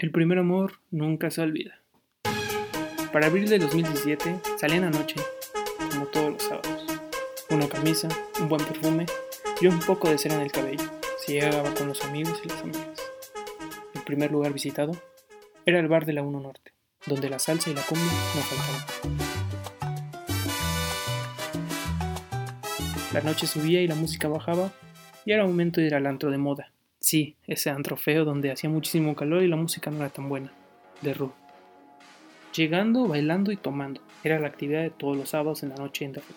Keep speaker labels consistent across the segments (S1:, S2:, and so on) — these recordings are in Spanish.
S1: El primer amor nunca se olvida. Para abril de 2017 salí en la noche, como todos los sábados. Una camisa, un buen perfume y un poco de cera en el cabello. Se llegaba con los amigos y las amigas. El primer lugar visitado era el bar de la 1 Norte, donde la salsa y la cumbia no faltaban. La noche subía y la música bajaba y era momento de ir al antro de moda, Sí, ese antro feo donde hacía muchísimo calor y la música no era tan buena, de Ru. Llegando, bailando y tomando, era la actividad de todos los sábados en la noche en Darú.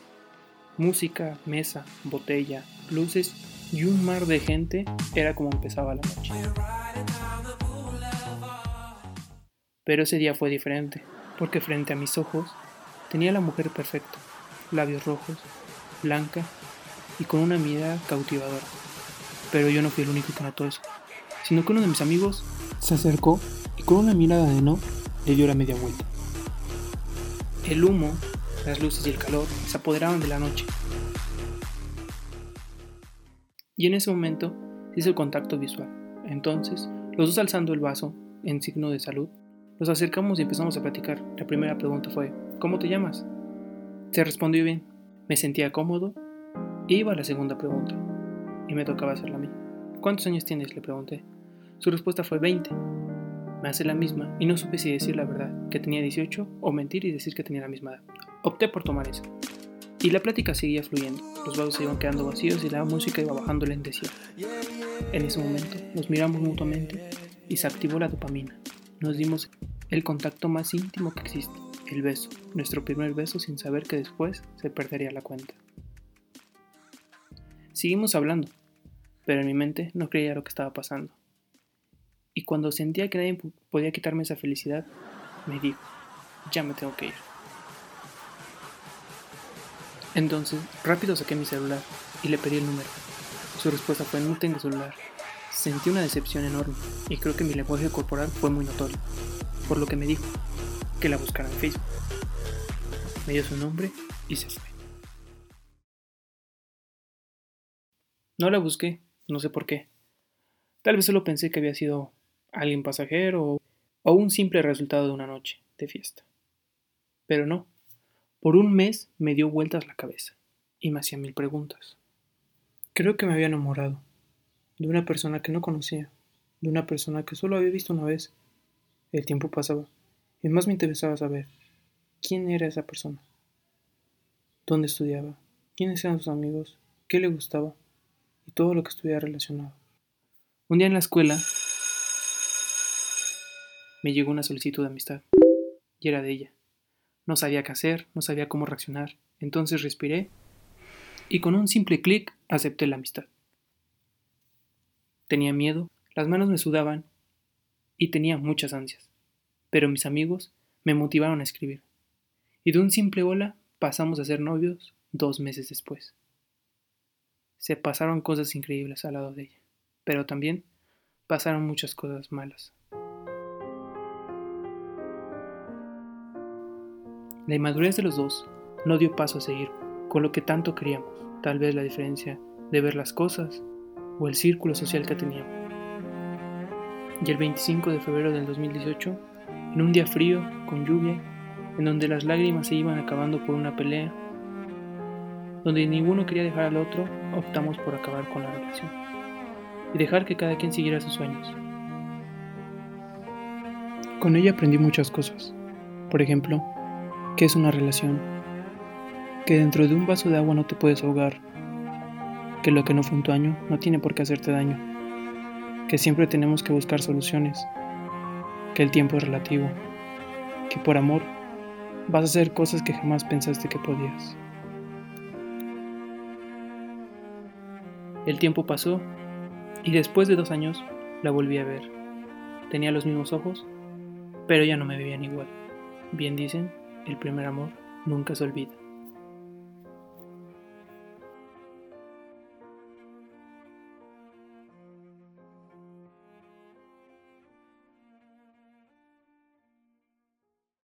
S1: Música, mesa, botella, luces y un mar de gente era como empezaba la noche. Pero ese día fue diferente, porque frente a mis ojos tenía la mujer perfecta, labios rojos, blanca y con una mirada cautivadora. Pero yo no fui el único que notó eso, sino que uno de mis amigos se acercó y con una mirada de no le dio la media vuelta. El humo, las luces y el calor se apoderaban de la noche. Y en ese momento hice el contacto visual. Entonces, los dos alzando el vaso en signo de salud, nos acercamos y empezamos a platicar. La primera pregunta fue, ¿cómo te llamas? Se respondió bien. Me sentía cómodo. E iba a la segunda pregunta y me tocaba hacerla a mí. ¿Cuántos años tienes? le pregunté. Su respuesta fue 20. Me hace la misma y no supe si decir la verdad, que tenía 18, o mentir y decir que tenía la misma edad. Opté por tomar eso. Y la plática seguía fluyendo. Los vasos se iban quedando vacíos y la música iba bajando lentecita. En ese momento nos miramos mutuamente y se activó la dopamina. Nos dimos el contacto más íntimo que existe, el beso, nuestro primer beso sin saber que después se perdería la cuenta. Seguimos hablando, pero en mi mente no creía lo que estaba pasando. Y cuando sentía que nadie podía quitarme esa felicidad, me dijo, ya me tengo que ir. Entonces, rápido saqué mi celular y le pedí el número. Su respuesta fue, no tengo celular. Sentí una decepción enorme y creo que mi lenguaje corporal fue muy notorio, por lo que me dijo que la buscara en Facebook. Me dio su nombre y se fue. No la busqué, no sé por qué. Tal vez solo pensé que había sido alguien pasajero o un simple resultado de una noche de fiesta. Pero no. Por un mes me dio vueltas la cabeza y me hacía mil preguntas. Creo que me había enamorado de una persona que no conocía, de una persona que solo había visto una vez. El tiempo pasaba y más me interesaba saber quién era esa persona, dónde estudiaba, quiénes eran sus amigos, qué le gustaba y todo lo que estuviera relacionado. Un día en la escuela me llegó una solicitud de amistad y era de ella. No sabía qué hacer, no sabía cómo reaccionar, entonces respiré y con un simple clic acepté la amistad. Tenía miedo, las manos me sudaban y tenía muchas ansias, pero mis amigos me motivaron a escribir. Y de un simple hola pasamos a ser novios dos meses después se pasaron cosas increíbles al lado de ella, pero también pasaron muchas cosas malas. La inmadurez de los dos no dio paso a seguir con lo que tanto queríamos, tal vez la diferencia de ver las cosas o el círculo social que teníamos. Y el 25 de febrero del 2018, en un día frío, con lluvia, en donde las lágrimas se iban acabando por una pelea, donde ninguno quería dejar al otro, optamos por acabar con la relación y dejar que cada quien siguiera sus sueños. Con ella aprendí muchas cosas. Por ejemplo, qué es una relación, que dentro de un vaso de agua no te puedes ahogar, que lo que no fue un año no tiene por qué hacerte daño, que siempre tenemos que buscar soluciones, que el tiempo es relativo, que por amor vas a hacer cosas que jamás pensaste que podías. El tiempo pasó y después de dos años la volví a ver. Tenía los mismos ojos, pero ya no me veían igual. Bien dicen, el primer amor nunca se olvida.